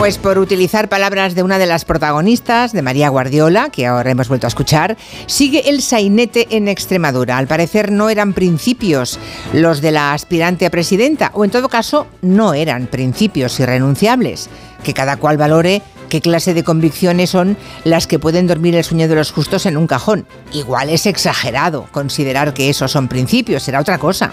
Pues por utilizar palabras de una de las protagonistas, de María Guardiola, que ahora hemos vuelto a escuchar, sigue el sainete en Extremadura. Al parecer no eran principios los de la aspirante a presidenta, o en todo caso no eran principios irrenunciables. Que cada cual valore qué clase de convicciones son las que pueden dormir el sueño de los justos en un cajón. Igual es exagerado considerar que esos son principios, será otra cosa.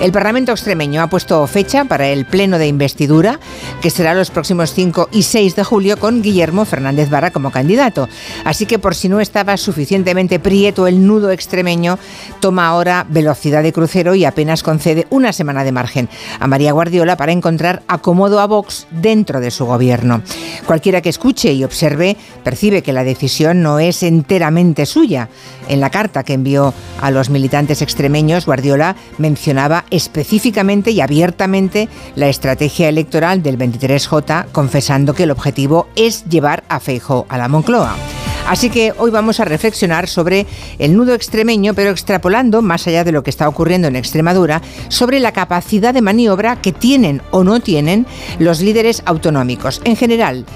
El Parlamento extremeño ha puesto fecha para el pleno de investidura, que será los próximos 5 y 6 de julio con Guillermo Fernández Vara como candidato. Así que por si no estaba suficientemente prieto el nudo extremeño, toma ahora velocidad de crucero y apenas concede una semana de margen a María Guardiola para encontrar acomodo a Vox dentro de su gobierno. Cualquiera que escuche y observe, percibe que la decisión no es enteramente suya. En la carta que envió a los militantes extremeños, Guardiola mencionaba específicamente y abiertamente la estrategia electoral del 23J, confesando que el objetivo es llevar a Feijóo a la Moncloa. Así que hoy vamos a reflexionar sobre el nudo extremeño, pero extrapolando, más allá de lo que está ocurriendo en Extremadura, sobre la capacidad de maniobra que tienen o no tienen los líderes autonómicos. En general,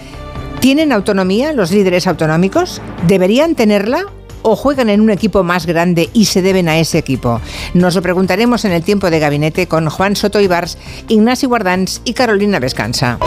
¿Tienen autonomía los líderes autonómicos? ¿Deberían tenerla? ¿O juegan en un equipo más grande y se deben a ese equipo? Nos lo preguntaremos en el tiempo de gabinete con Juan Soto Ibars, Ignacio Guardans y Carolina Vescansa.